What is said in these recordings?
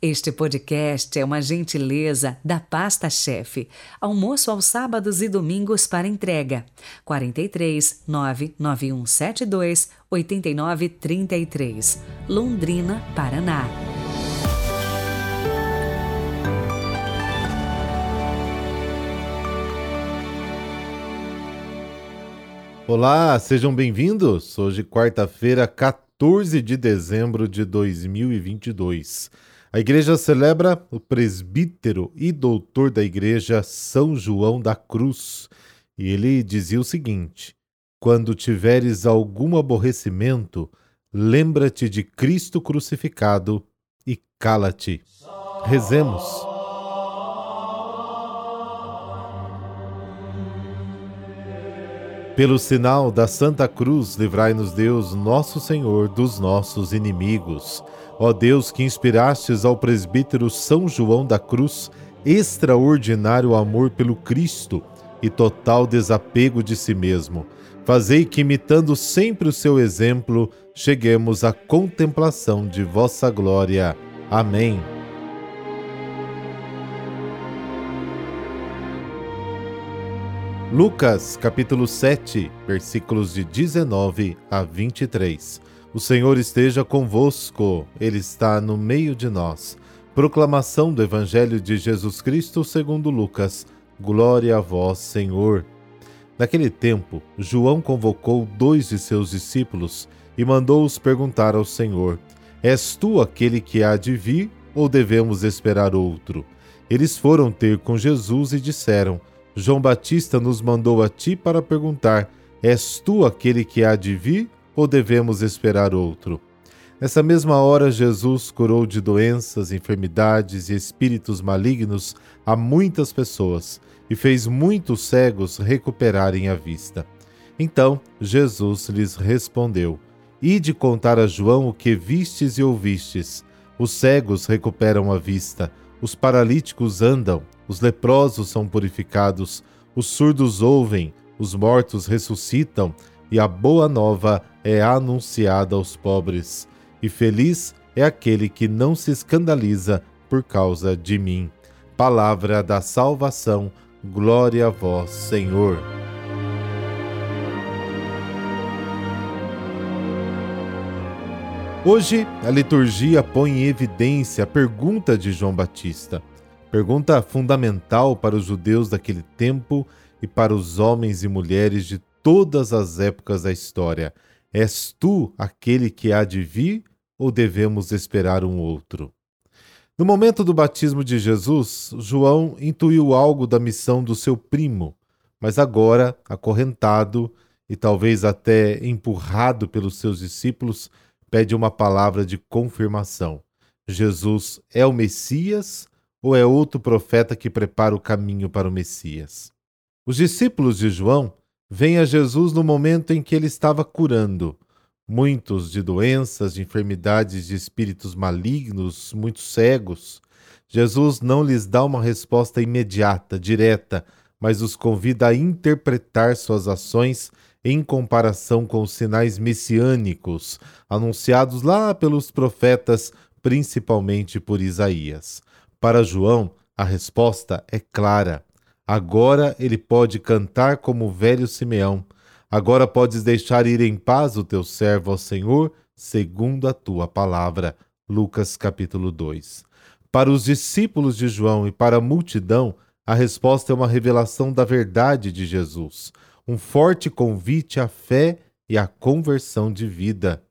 Este podcast é uma gentileza da Pasta Chefe. Almoço aos sábados e domingos para entrega. 43 99172 8933, Londrina, Paraná. Olá, sejam bem-vindos. Hoje, quarta-feira, 14 de dezembro de 2022. A igreja celebra o presbítero e doutor da igreja São João da Cruz. E ele dizia o seguinte: Quando tiveres algum aborrecimento, lembra-te de Cristo crucificado e cala-te. Rezemos. Pelo sinal da Santa Cruz, livrai-nos Deus, nosso Senhor, dos nossos inimigos. Ó Deus, que inspirastes ao presbítero São João da Cruz extraordinário amor pelo Cristo e total desapego de si mesmo, fazei que, imitando sempre o seu exemplo, cheguemos à contemplação de vossa glória. Amém. Lucas capítulo 7, versículos de 19 a 23. O Senhor esteja convosco, Ele está no meio de nós. Proclamação do Evangelho de Jesus Cristo segundo Lucas. Glória a vós, Senhor. Naquele tempo, João convocou dois de seus discípulos e mandou-os perguntar ao Senhor: És tu aquele que há de vir ou devemos esperar outro? Eles foram ter com Jesus e disseram: João Batista nos mandou a ti para perguntar: És tu aquele que há de vir ou devemos esperar outro? Nessa mesma hora, Jesus curou de doenças, enfermidades e espíritos malignos a muitas pessoas e fez muitos cegos recuperarem a vista. Então Jesus lhes respondeu: Ide contar a João o que vistes e ouvistes. Os cegos recuperam a vista, os paralíticos andam, os leprosos são purificados, os surdos ouvem, os mortos ressuscitam e a boa nova é anunciada aos pobres. E feliz é aquele que não se escandaliza por causa de mim. Palavra da salvação, glória a vós, Senhor. Hoje, a liturgia põe em evidência a pergunta de João Batista, pergunta fundamental para os judeus daquele tempo e para os homens e mulheres de todas as épocas da história: És tu aquele que há de vir ou devemos esperar um outro? No momento do batismo de Jesus, João intuiu algo da missão do seu primo, mas agora, acorrentado e talvez até empurrado pelos seus discípulos, pede uma palavra de confirmação. Jesus é o Messias ou é outro profeta que prepara o caminho para o Messias? Os discípulos de João vem a Jesus no momento em que ele estava curando muitos de doenças, de enfermidades, de espíritos malignos, muitos cegos. Jesus não lhes dá uma resposta imediata, direta, mas os convida a interpretar suas ações em comparação com os sinais messiânicos anunciados lá pelos profetas, principalmente por Isaías. Para João, a resposta é clara. Agora ele pode cantar como o velho Simeão. Agora podes deixar ir em paz o teu servo ao Senhor, segundo a tua palavra. Lucas capítulo 2. Para os discípulos de João e para a multidão, a resposta é uma revelação da verdade de Jesus, um forte convite à fé e à conversão de vida.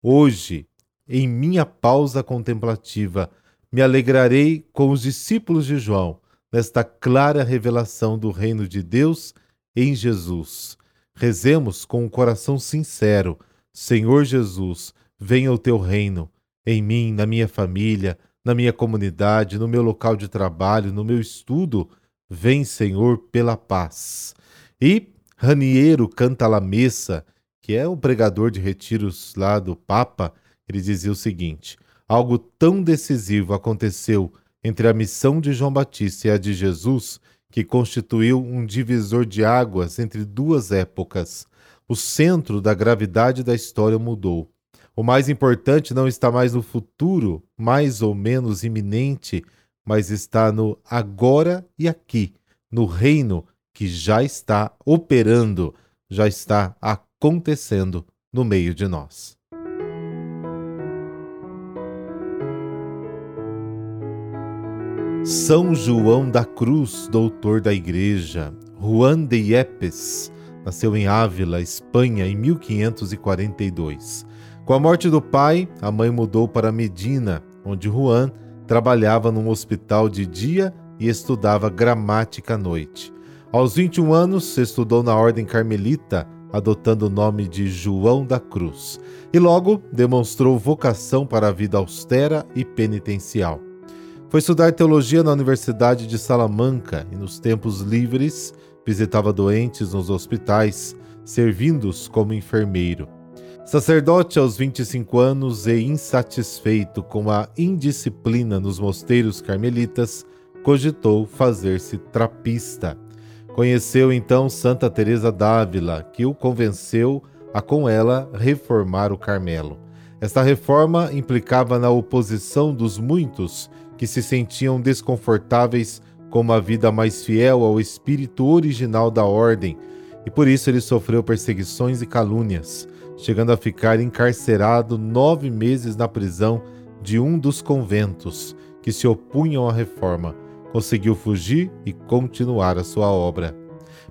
Hoje, em minha pausa contemplativa, me alegrarei com os discípulos de João nesta clara revelação do reino de Deus em Jesus. Rezemos com um coração sincero: Senhor Jesus, venha o teu reino em mim, na minha família, na minha comunidade, no meu local de trabalho, no meu estudo. Vem, Senhor, pela paz. E Raniero canta la messa, que é o pregador de retiros lá do Papa, ele dizia o seguinte: algo tão decisivo aconteceu entre a missão de João Batista e a de Jesus, que constituiu um divisor de águas entre duas épocas. O centro da gravidade da história mudou. O mais importante não está mais no futuro, mais ou menos iminente, mas está no agora e aqui, no reino que já está operando, já está acontecendo no meio de nós. São João da Cruz, doutor da Igreja, Juan de Yepes, nasceu em Ávila, Espanha, em 1542. Com a morte do pai, a mãe mudou para Medina, onde Juan trabalhava num hospital de dia e estudava gramática à noite. Aos 21 anos, estudou na Ordem Carmelita, adotando o nome de João da Cruz, e logo demonstrou vocação para a vida austera e penitencial. Foi estudar teologia na Universidade de Salamanca e, nos tempos livres, visitava doentes nos hospitais, servindo-os como enfermeiro. Sacerdote aos 25 anos e insatisfeito com a indisciplina nos mosteiros carmelitas, cogitou fazer-se trapista. Conheceu então Santa Teresa d'Ávila, que o convenceu a com ela reformar o Carmelo. Esta reforma implicava na oposição dos muitos que se sentiam desconfortáveis com uma vida mais fiel ao espírito original da ordem, e por isso ele sofreu perseguições e calúnias, chegando a ficar encarcerado nove meses na prisão de um dos conventos que se opunham à reforma. Conseguiu fugir e continuar a sua obra.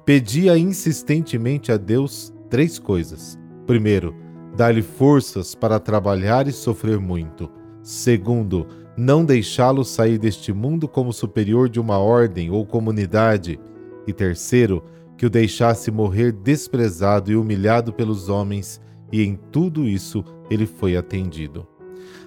Pedia insistentemente a Deus três coisas. Primeiro, dar-lhe forças para trabalhar e sofrer muito. Segundo, não deixá-lo sair deste mundo como superior de uma ordem ou comunidade, e terceiro, que o deixasse morrer desprezado e humilhado pelos homens, e em tudo isso ele foi atendido.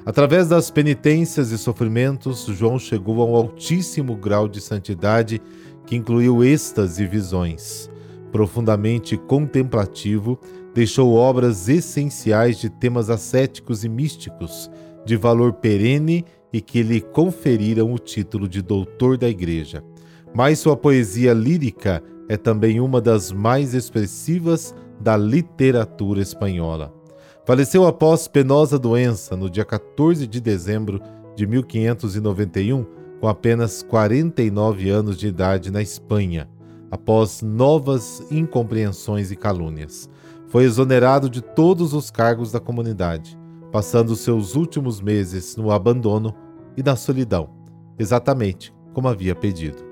Através das penitências e sofrimentos, João chegou a um altíssimo grau de santidade que incluiu êxtase e visões. Profundamente contemplativo, deixou obras essenciais de temas ascéticos e místicos, de valor perene e que lhe conferiram o título de doutor da Igreja. Mas sua poesia lírica é também uma das mais expressivas da literatura espanhola. Faleceu após penosa doença no dia 14 de dezembro de 1591, com apenas 49 anos de idade na Espanha, após novas incompreensões e calúnias. Foi exonerado de todos os cargos da comunidade passando seus últimos meses no abandono e na solidão, exatamente como havia pedido.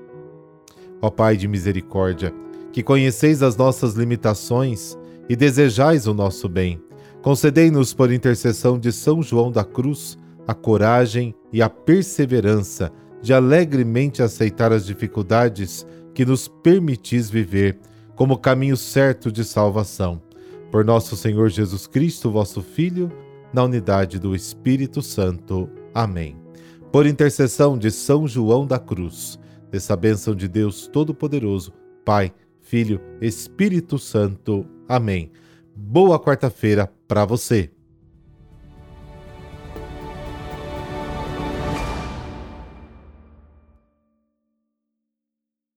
Ó Pai de misericórdia, que conheceis as nossas limitações e desejais o nosso bem, concedei-nos por intercessão de São João da Cruz a coragem e a perseverança de alegremente aceitar as dificuldades que nos permitis viver como caminho certo de salvação. Por nosso Senhor Jesus Cristo, vosso Filho, na unidade do Espírito Santo. Amém. Por intercessão de São João da Cruz, dessa bênção de Deus Todo-Poderoso, Pai, Filho, Espírito Santo. Amém. Boa quarta-feira para você.